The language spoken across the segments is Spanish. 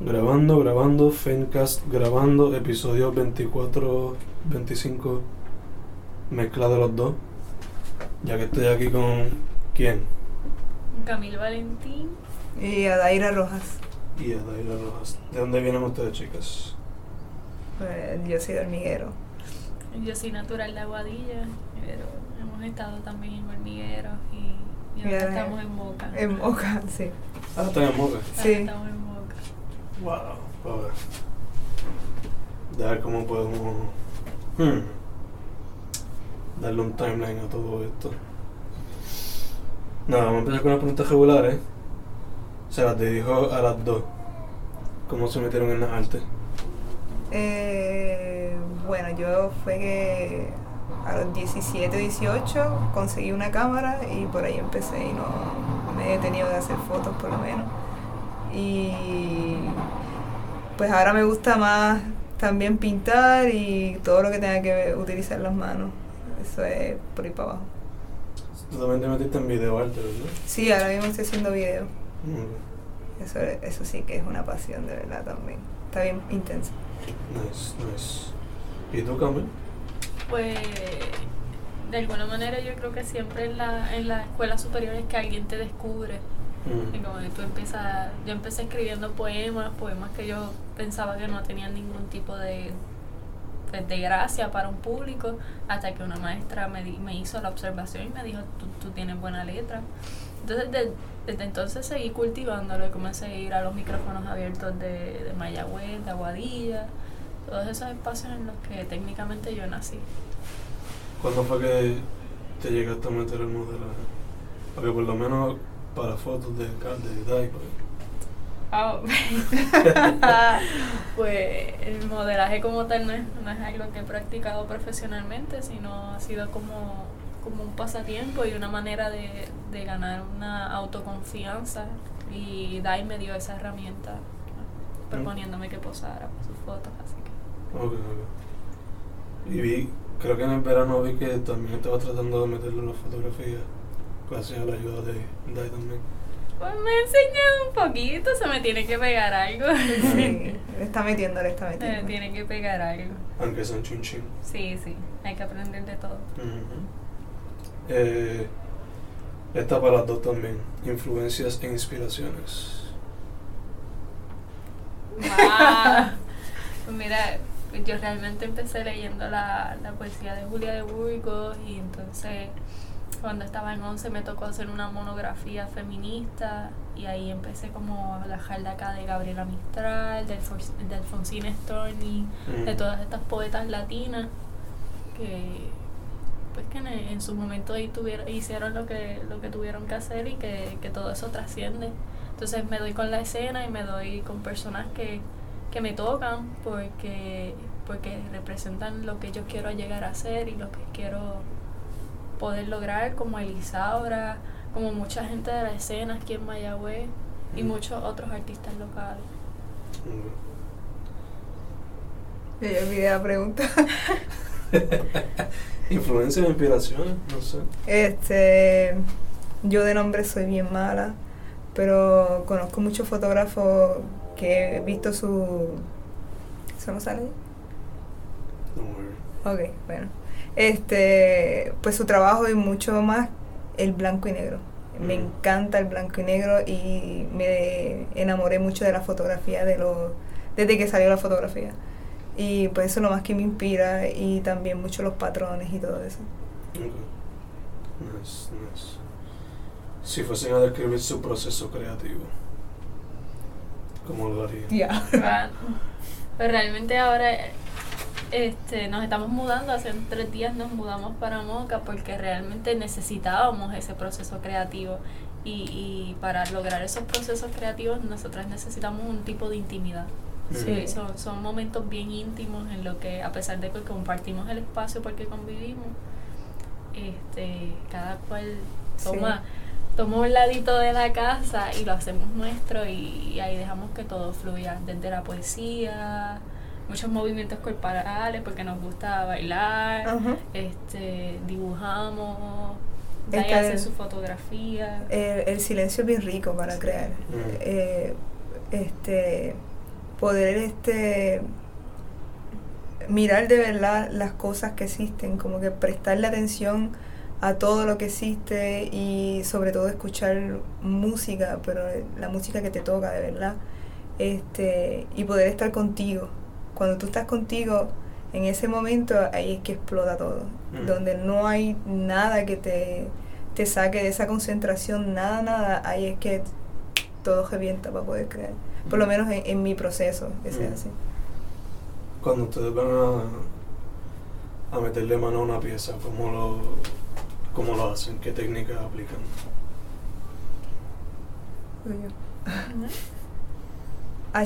Grabando, grabando, Fencast grabando, episodio 24, 25, mezcla de los dos. Ya que estoy aquí con. ¿Quién? Camilo Valentín. Y Adaira Rojas. Y Adaira Rojas. ¿De dónde vienen ustedes, chicas? Pues, yo soy de hormiguero. Yo soy natural de Aguadilla, pero hemos estado también en hormigueros y, y ahora estamos en Moca. En Moca, sí. Ah, están en Moca. Ahora sí. Estamos en Moca. Wow, a ver. A ver cómo podemos hmm, darle un timeline a todo esto. Nada, vamos a empezar con las preguntas regulares. Se las dirijo a las dos. ¿Cómo se metieron en las artes? Eh, bueno, yo fue que a los 17, 18 conseguí una cámara y por ahí empecé y no me he tenido de hacer fotos por lo menos. Y pues ahora me gusta más también pintar y todo lo que tenga que ver- utilizar las manos. Eso es por ahí para abajo. Tú también te metiste en video arte, ¿verdad? Sí, ahora mismo estoy haciendo videos. Mm, Eso, eso sí que es una pasión de verdad también. Está bien intenso. Nice, nice. ¿Y tú, Camel? Pues de alguna manera yo creo que siempre en la, en la escuela superior es que alguien te descubre. Mm, Y como tú empiezas, yo empecé escribiendo poemas, poemas que yo pensaba que no tenían ningún tipo de, pues, de gracia para un público, hasta que una maestra me, di- me hizo la observación y me dijo, tú, tú tienes buena letra. Entonces de- desde entonces seguí cultivándolo y comencé a ir a los micrófonos abiertos de, de Mayagüez, de Aguadilla, todos esos espacios en los que técnicamente yo nací. ¿Cuándo fue que te llegaste a meter el modelaje? Porque por lo menos para fotos de, ca- de Dai, pues, Ah, pues el modelaje como tal no es, no es algo que he practicado profesionalmente, sino ha sido como, como un pasatiempo y una manera de, de ganar una autoconfianza. Y Dai me dio esa herramienta proponiéndome que posara para sus fotos, así que... Ok, ok. Y vi, creo que en el verano vi que también estaba tratando de meterle la fotografía, gracias a la ayuda de Dai también. Pues me enseñó un poquito, se me tiene que pegar algo. Sí, le está metiendo, le está se me metiendo. tiene que pegar algo. Aunque son chin. Sí, sí, hay que aprender de todo. Ujú. Eh, esta para las dos también. Influencias e inspiraciones. Wow. Pues mira, yo realmente empecé leyendo la, la poesía de Julia de Burgos y entonces cuando estaba en 11 me tocó hacer una monografía feminista y ahí empecé como a bajar de acá de Gabriela Mistral, de, Alfons- de Alfonsina Storni, de Mm. todas estas poetas latinas que pues que en, en su momento ahí tuvieron, hicieron lo que, lo que tuvieron que hacer y que, que todo eso trasciende. Entonces me doy con la escena y me doy con personas que, que me tocan porque, porque representan lo que yo quiero llegar a ser y lo que quiero poder lograr como Elisaura, como mucha gente de la escena aquí en Mayagüez y Mm. muchos otros artistas locales. Ok. Yo olvidé la pregunta. Influencias e inspiraciones, no sé. Este, yo de nombre soy bien mala, pero conozco muchos fotógrafos que he visto su... ¿Eso no sale? Worry. Ok, bueno. Este, pues su trabajo y mucho más el blanco y negro. Me Mm. encanta el blanco y negro y me enamoré mucho de la fotografía de los desde que salió la fotografía. Y pues eso es lo más que me inspira y también mucho los patrones y todo eso. Ok. Nice, nice. Si fuesen a describir su proceso creativo, ¿cómo lo harían? Ya. Pues realmente ahora este, nos estamos mudando, hace tres días nos mudamos para Moca porque realmente necesitábamos ese proceso creativo y, y para lograr esos procesos creativos nosotras necesitamos un tipo de intimidad. Sí, son, son momentos bien íntimos en lo que a pesar de que compartimos el espacio porque convivimos, este, cada cual toma, toma un ladito de la casa y lo hacemos nuestro y, y ahí dejamos que todo fluya, desde la poesía, muchos movimientos corporales porque nos gusta bailar, Ajá. este, dibujamos, Dai hace el- su fotografía. El, el silencio es bien rico para crear. Mm. Eh, este, poder este mirar de verdad las cosas que existen, como que prestarle atención a todo lo que existe y sobre todo escuchar música, pero la música que te toca de verdad, este, y poder estar contigo. Cuando tú estás contigo, en ese momento ahí es que explota todo, Mm. donde no hay nada que te, te saque de esa concentración, nada, nada, ahí es que todo revienta para poder crear. Por lo menos en, en mi proceso, que sea Mm. así. Cuando ustedes van a, a meterle mano a una pieza, ¿cómo lo, cómo lo hacen? ¿Qué técnicas aplican?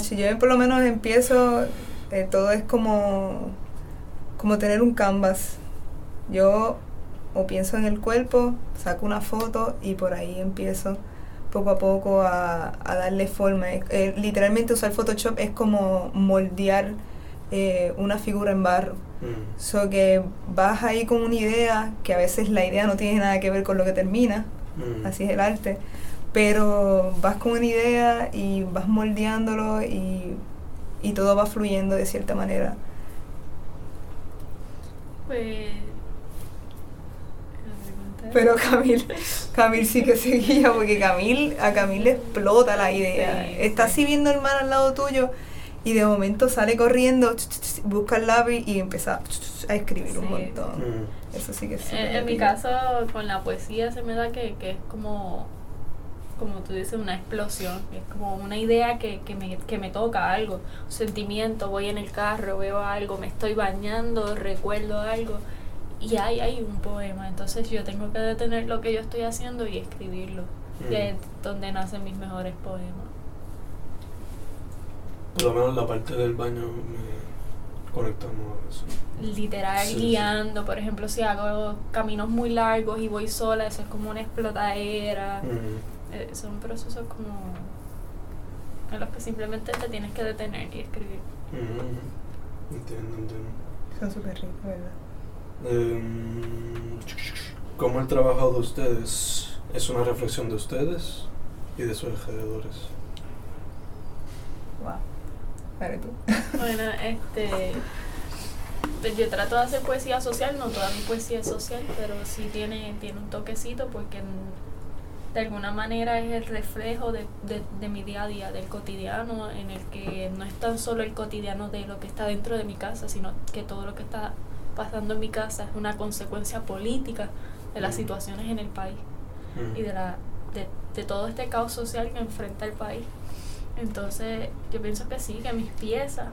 Si yo por lo menos empiezo, eh, todo es como, como tener un canvas. Yo o pienso en el cuerpo, saco una foto y por ahí empiezo poco a poco a, a darle forma. Eh, eh, literalmente usar Photoshop es como moldear eh, una figura en barro. Mm. So que vas ahí con una idea, que a veces la idea no tiene nada que ver con lo que termina, Mm. así es el arte, pero vas con una idea y vas moldeándolo y, y todo va fluyendo de cierta manera. Pues. es- Pero Camil, Camil sí que seguía, porque Camil, a Camil le explota la idea. Sí, Está sí. así viendo el mar al lado tuyo y de momento sale corriendo, busca el lápiz y empieza a escribir un montón. Mm. Eso sí que sí. En, en mi caso, con la poesía se me da que, que es como, como tú dices, una explosión. Es como una idea que, que, me, que me toca algo, un sentimiento. Voy en el carro, veo algo, me estoy bañando, recuerdo algo. Y ahí hay un poema. Entonces yo tengo que detener lo que yo estoy haciendo y escribirlo. Mm. Es donde nacen mis mejores poemas. Por lo menos la parte del baño me conectamos a eso. literal Sí, sí. guiando, por ejemplo, si hago caminos muy largos y voy sola, eso es como una explotadera. Mm. Eh, son procesos como en los que simplemente te tienes que detener y escribir. Mm. Entiendo, entiendo. Son súper ricos, ¿verdad? Em, ¿Cómo el trabajo de ustedes es una reflexión de ustedes y de sus alrededores? Wow. Dale tú. Bueno, este pues yo trato de hacer poesía social, no toda mi poesía es social, pero sí tiene, tiene un toquecito porque de alguna manera es el reflejo de, de, de mi día a día, del cotidiano, en el que no es tan solo el cotidiano de lo que está dentro de mi casa, sino que todo lo que está pasando en mi casa es una consecuencia política de las situaciones en el país y de, la, de, de todo este caos social que enfrenta el país. Entonces, yo pienso que sí, que mis piezas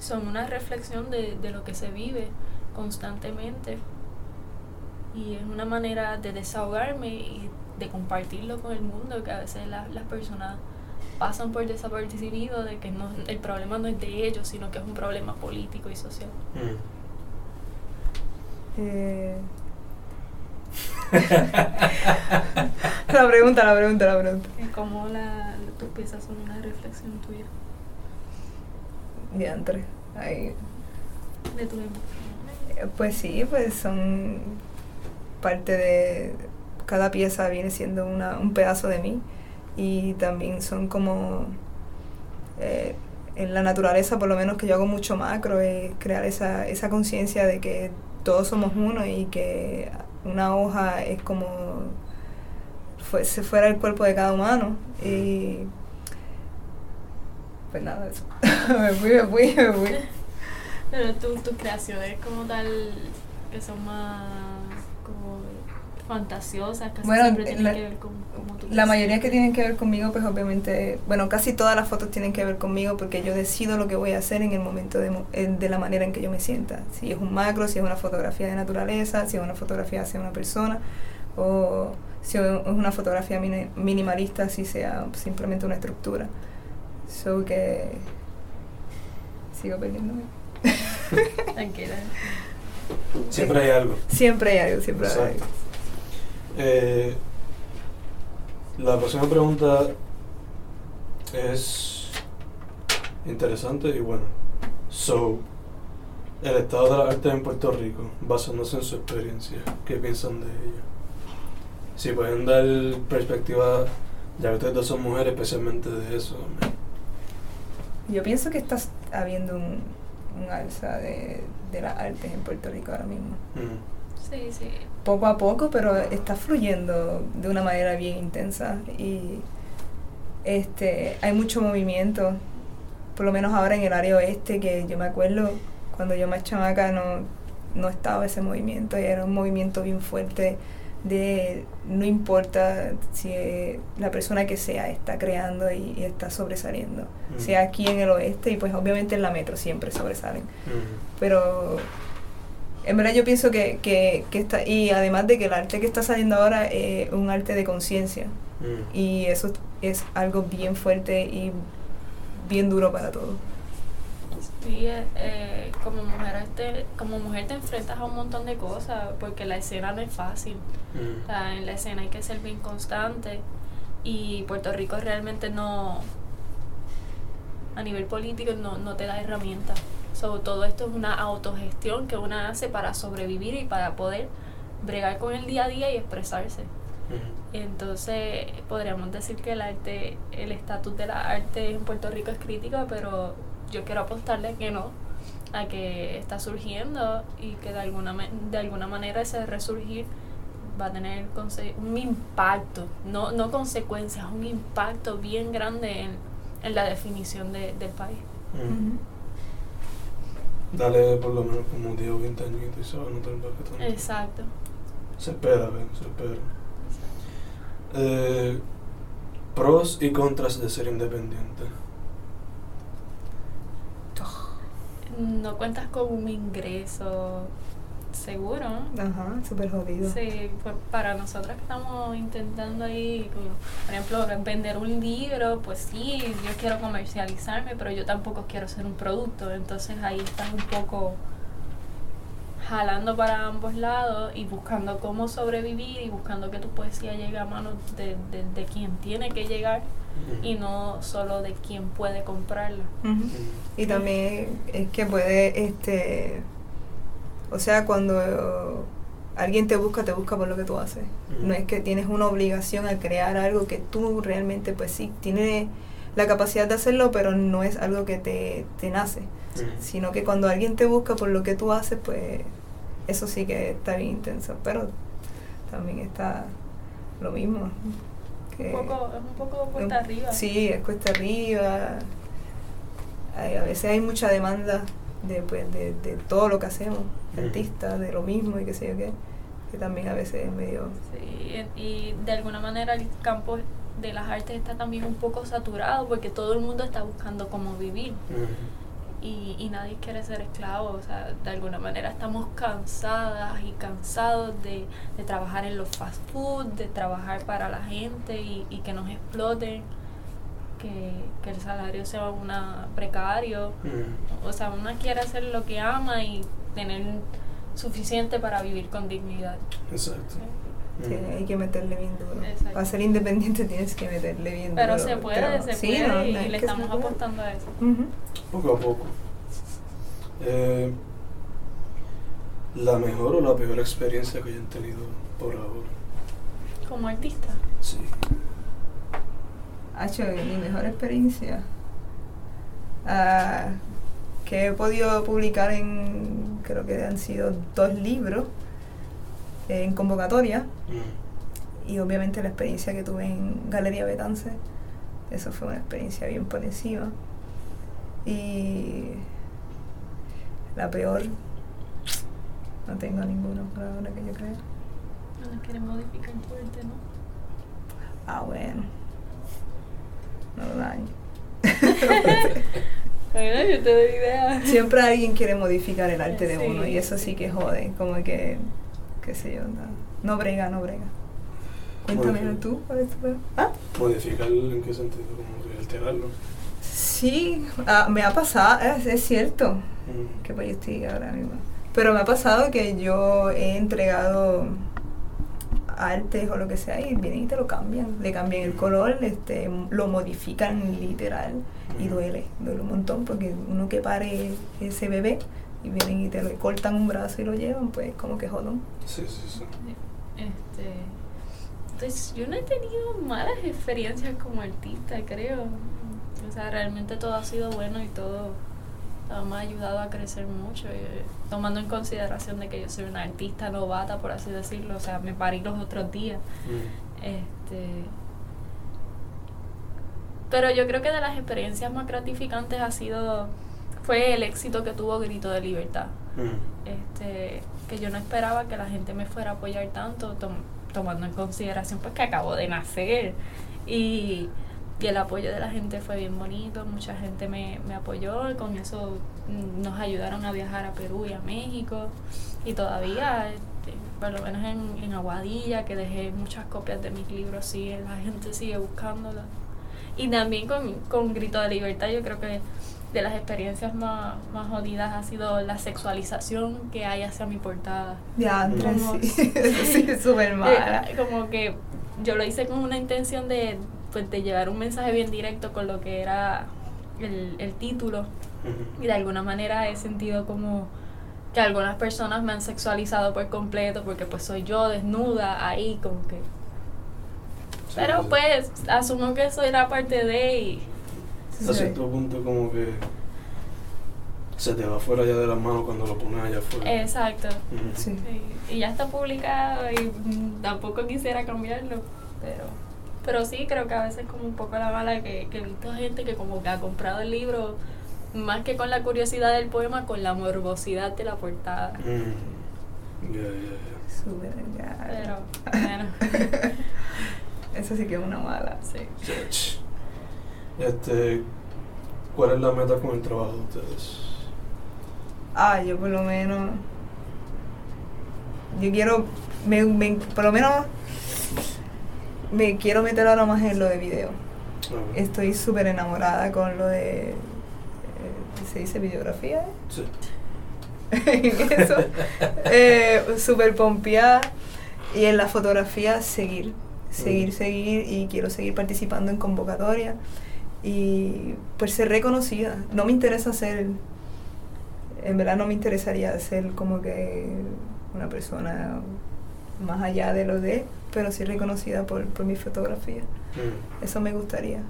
son una reflexión de, de lo que se vive constantemente. Y es una manera de desahogarme y de compartirlo con el mundo, que a veces la- las personas pasan por desapercibido de que no, el problema no es de ellos, sino que es un problema político y social. Mm. Eh, la pregunta, la pregunta, la pregunta. Es como la, tus piezas son una reflexión tuya, Diantre. Ahí. de tu emoción. Eh, Pues sí, pues son parte de cada pieza viene siendo una, un pedazo de mí y también son como eh, en la naturaleza por lo menos que yo hago mucho macro es crear esa, esa conciencia de que todos somos uno y que una hoja es como fue, se fuera el cuerpo de cada humano. Y pues nada eso. Me fui me fui me fui. Pero tu- tus creaciones como tal, que son más fantasiosas, casi Bueno, siempre tienen la- que ver con como tú La mayoría que tienen que ver conmigo, pues obviamente, bueno, casi todas las fotos tienen que ver conmigo porque yo decido lo que voy a hacer en el momento de, de la manera en que yo me sienta. Si es un macro, si es una fotografía de naturaleza, si es una fotografía hacia una persona, o si es una fotografía mini- minimalista, si sea simplemente una estructura. So que sigo perdiéndome. Tranquila. Siempre hay algo. Siempre hay algo, siempre hay algo. Eh, la próxima pregunta es interesante y buena. So, el estado de la arte en Puerto Rico, basándose en su experiencia, ¿qué piensan de ella? Si pueden dar perspectiva, ya que ustedes dos son mujeres, especialmente de eso. Yo pienso que está habiendo un, un alza de, de las artes en Puerto Rico ahora mismo. Mm. Sí, sí. Poco a poco, pero está fluyendo de una manera bien intensa y este hay mucho movimiento, por lo menos ahora en el área oeste, que yo me acuerdo cuando yo más chamaca no, no estaba ese movimiento y era un movimiento bien fuerte de no importa si la persona que sea está creando y, y está sobresaliendo, Mm. sea aquí en el oeste y pues obviamente en la metro siempre sobresalen, Mm. pero en verdad yo pienso que, que, que está, y además de que el arte que está saliendo ahora es un arte de conciencia Mm. y eso es algo bien fuerte y bien duro para todos. Sí, eh, eh, como mujer te, como mujer te enfrentas a un montón de cosas porque la escena no es fácil. Mm. O sea, en la escena hay que ser bien constante y Puerto Rico realmente no, a nivel político no, no te da herramientas. So, todo esto es una autogestión que una hace para sobrevivir y para poder bregar con el día a día y expresarse. Entonces, podríamos decir que el arte, el estatus de la arte en Puerto Rico es crítico, pero yo quiero apostarle que no, a que está surgiendo y que de alguna, de alguna manera ese resurgir va a tener conse- un impacto, no, no consecuencias, un impacto bien grande en, en la definición de- del país. Dale por lo menos como 10 o 20 añitos y se va a notar bastante. Exacto. Se espera, ¿ven? Se espera. Eh, pros y contras de ser independiente. No cuentas con un ingreso seguro. Ajá, súper jodido. Sí, pues para nosotras que estamos intentando ahí, como, por ejemplo, vender un libro, pues sí, yo quiero comercializarme, pero yo tampoco quiero ser un producto. Entonces ahí estás un poco jalando para ambos lados y buscando cómo sobrevivir y buscando que tu poesía llegue a manos de, de, de quien tiene que llegar y no solo de quien puede comprarla. Y también es que puede, este, o sea, cuando alguien te busca, te busca por lo que tú haces. No es que tienes una obligación a crear algo que tú realmente, pues sí, tienes la capacidad de hacerlo, pero no es algo que te, te nace. Sino que cuando alguien te busca por lo que tú haces, pues eso sí que está bien intenso. Pero también está lo mismo. que- Un poco, es un poco cuesta un- arriba. Sí, es cuesta arriba. Hay- a veces hay mucha demanda de, pues, de, de todo lo que hacemos, Ujú. artistas, de lo mismo y qué sé yo qué, que también a veces es medio... Sí, y de alguna manera el campo de las artes está también un poco saturado porque todo el mundo está buscando cómo vivir Mm. y, y nadie quiere ser esclavo. O sea, de alguna manera estamos cansadas y cansados de, de trabajar en los fast food, de trabajar para la gente y, y que nos exploten, que, que el salario sea una precario. Mm. O sea, una quiere hacer lo que ama y tener suficiente para vivir con dignidad. Exacto. Sí, Mm. hay que meterle bien duro. Exacto. Para ser independiente tienes que meterle bien Pero duro. se puede, pero- se sí, puede no, no y es le estamos apostando a eso. Poco a poco. Eh, la mejor o la peor experiencia que hayan tenido por ahora. Como artista. Sí. Hacho, mi mejor experiencia. Ah, que he podido publicar en, creo que han sido dos libros en convocatoria. Mm. Y obviamente la experiencia que tuve en Galería Betance, eso fue una experiencia bien por encima. Y la peor, no tengo ninguno por ahora que yo creo. No nos quieren modificar fuerte, ¿no? Ah, bueno. No lo daño. Bueno, yo te doy idea. Siempre alguien quiere modificar el arte de Sí, uno y eso sí que jode, como que, qué sé yo, no, no brega, no brega. Cuéntame tú, ¿cuál es tu peor? ¿Ah? ¿Modificar en qué sentido? Como alterarlo. Sí, ah, me ha pasado, es, es cierto, Mm. que pues yo estoy ahora mismo. Pero me ha pasado que yo he entregado artes o lo que sea y vienen y te lo cambian, le cambian el color, este, lo modifican literal y duele, duele un montón porque uno que pare ese bebé y vienen y te lo cortan un brazo y lo llevan, pues como que jodón. Sí, sí, sí. Este, entonces, yo no he tenido malas experiencias como artista, creo. O sea, realmente todo ha sido bueno y todo, me ha ayudado a crecer mucho, eh, tomando en consideración de que yo soy una artista novata, por así decirlo, o sea, me parí los otros días. Mm. Este, pero yo creo que de las experiencias más gratificantes ha sido fue el éxito que tuvo Grito de Libertad. Mm. Este, que yo no esperaba que la gente me fuera a apoyar tanto, tom- tomando en consideración pues que acabo de nacer. Y, y el apoyo de la gente fue bien bonito, mucha gente me, me apoyó y con eso mm, nos ayudaron a viajar a Perú y a México. Y todavía, este, por lo menos en, en Aguadilla, que dejé muchas copias de mis libros, sigue, la gente sigue buscándolas. Y también con, con Grito de Libertad, yo creo que de las experiencias más, más jodidas ha sido la sexualización que hay hacia mi portada. Ya, sí. Eso sí, súper mala. Como que yo lo hice con una intención de, pues, de llevar un mensaje bien directo con lo que era el, el título. Y de alguna manera he sentido como que algunas personas me han sexualizado por completo porque pues soy yo desnuda ahí como que... Sí, Pero sí. pues asumo que soy la parte de y... A cierto punto como que se te va fuera ya de las manos cuando lo pones allá afuera. Exacto. Sí. Sí, y ya está publicado y mm, tampoco quisiera cambiarlo, pero pero sí creo que a veces como un poco la mala que, que he visto gente que como que ha comprado el libro más que con la curiosidad del poema, con la morbosidad de la portada. Mm. Ya, ya, ya. Súper ya. Pero bueno, Eso sí que es una mala. sí. Este, ¿cuál es la meta con el trabajo de ustedes? Ah, yo por lo menos. Yo quiero. Me, me- por lo menos. Me quiero meter ahora más en lo de video. Ah, Estoy súper enamorada con lo de. eh, ¿Se dice videografía? eh? Sí. en eso. Eh, súper pompeada. Y en la fotografía, seguir. Seguir, seguir. Y quiero seguir participando en convocatoria. Y pues ser reconocida. No me interesa ser. En verdad, no me interesaría ser como que una persona más allá de lo de. Pero sí reconocida por, por mi fotografía. Mm. Eso me gustaría.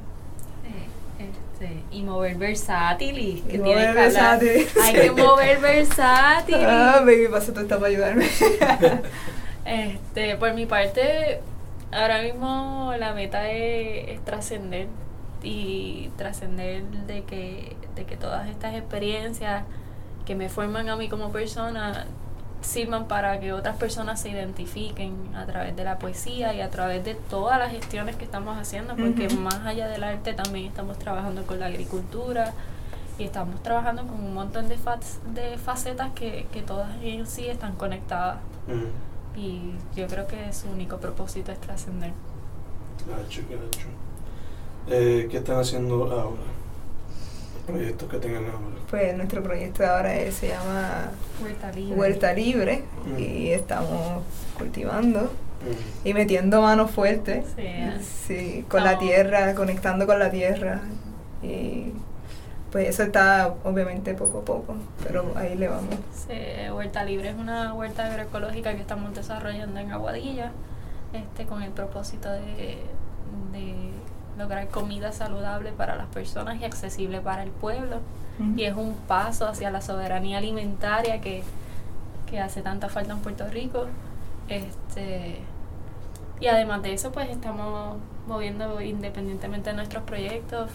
Este, y mover versátil y que Y tienes mover que hablar. versátil. Hay que mover versátil. Ah, baby, pasa todo está para ayudarme. Este, por mi parte, ahora mismo la meta es, es trascender y trascender de que, de que todas estas experiencias que me forman a mí como persona sirvan para que otras personas se identifiquen a través de la poesía y a través de todas las gestiones que estamos haciendo, porque más allá del arte también estamos trabajando con la agricultura y estamos trabajando con un montón de, fac- de facetas que, que todas en sí están conectadas. Y yo creo que su único propósito es trascender. Gacho. Eh, ¿Qué están haciendo ahora? Proyectos que tengan ahora. Pues nuestro proyecto de ahora es- se llama Huerta libre. Huerta Libre Mm. y estamos cultivando Mm. y metiendo manos fuertes. Sí. Sí, con la tierra, conectando con la tierra. Y pues eso está obviamente poco a poco, pero ahí le vamos. Sí, Huerta Libre es una huerta agroecológica que estamos desarrollando en Aguadilla este, con el propósito de, de lograr comida saludable para las personas y accesible para el pueblo. Y es un paso hacia la soberanía alimentaria que, que hace tanta falta en Puerto Rico. Este, y además de eso, pues estamos moviendo independientemente de nuestros proyectos.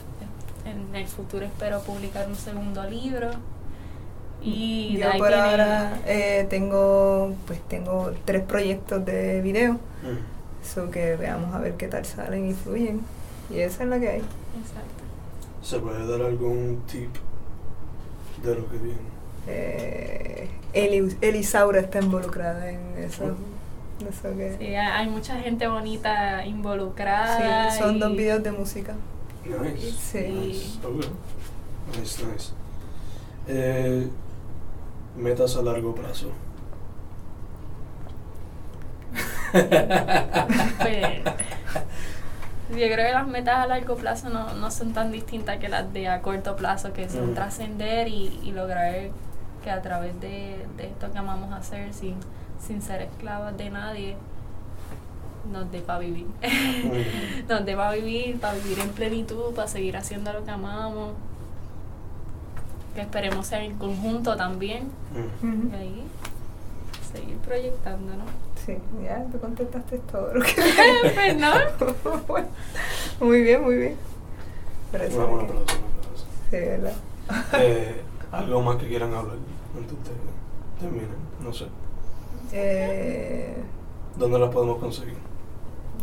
En el futuro espero publicar un segundo libro. Y de Yo por ahora eh, tengo pues tengo tres proyectos de video, Mm. so que veamos a ver qué tal salen y fluyen. Y esa es la que hay. Exacto. ¿Se puede dar algún tip de lo que viene? Eh, Eli- Elisaura está involucrada en eso. eso que, Sí, hay mucha gente bonita involucrada. Sí, son y- dos videos de música. Nice. Sí. Nice. Ok. Nice, nice. Eh, metas a largo plazo. Yo creo que las metas a largo plazo no, no son tan distintas que las de a corto plazo, que son Mm. trascender y, y lograr que a través de, de esto que amamos hacer, sin, sin ser esclavas de nadie, nos dé para vivir. Mm. nos dé para vivir, para vivir en plenitud, para seguir haciendo lo que amamos. Que esperemos ser en conjunto también. Mm. Y ahí seguir proyectando, ¿no? Sí, ya te contestaste todo lo que pues no. Bueno, muy bien, muy bien. Eso Una buena aplauso. Sí, ¿verdad? Eh, algo más que quieran hablar antes de terminar, no sé. Eh, ¿Dónde las podemos conseguir?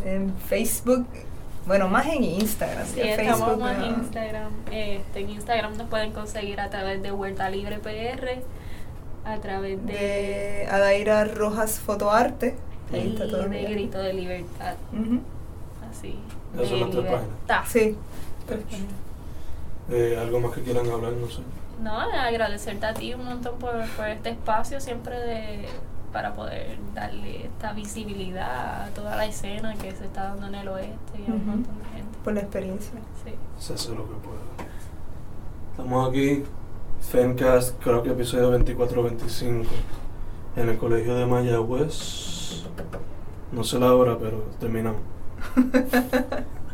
en Facebook, bueno, más en Instagram. Sí, estamos Facebook, más en. Instagram. Este, en Instagram nos pueden conseguir a través de Huerta Libre PR, a través de, de Adaira Rojas Fotoarte. Ahí y está todo de. Grito de Libertad. Así. Esa es de nuestra página. libertad. Sí. Eh, algo más que quieran hablar, no sé. No, agradecerte a ti un montón por, por este espacio siempre de para poder darle esta visibilidad a toda la escena que se está dando en el oeste y a un montón de gente. Por la experiencia. Sí. Se hace lo que pueda. Estamos aquí, Fencast, creo que episodio 24-25, en el colegio de Mayagüez. No sé la hora, pero terminamos.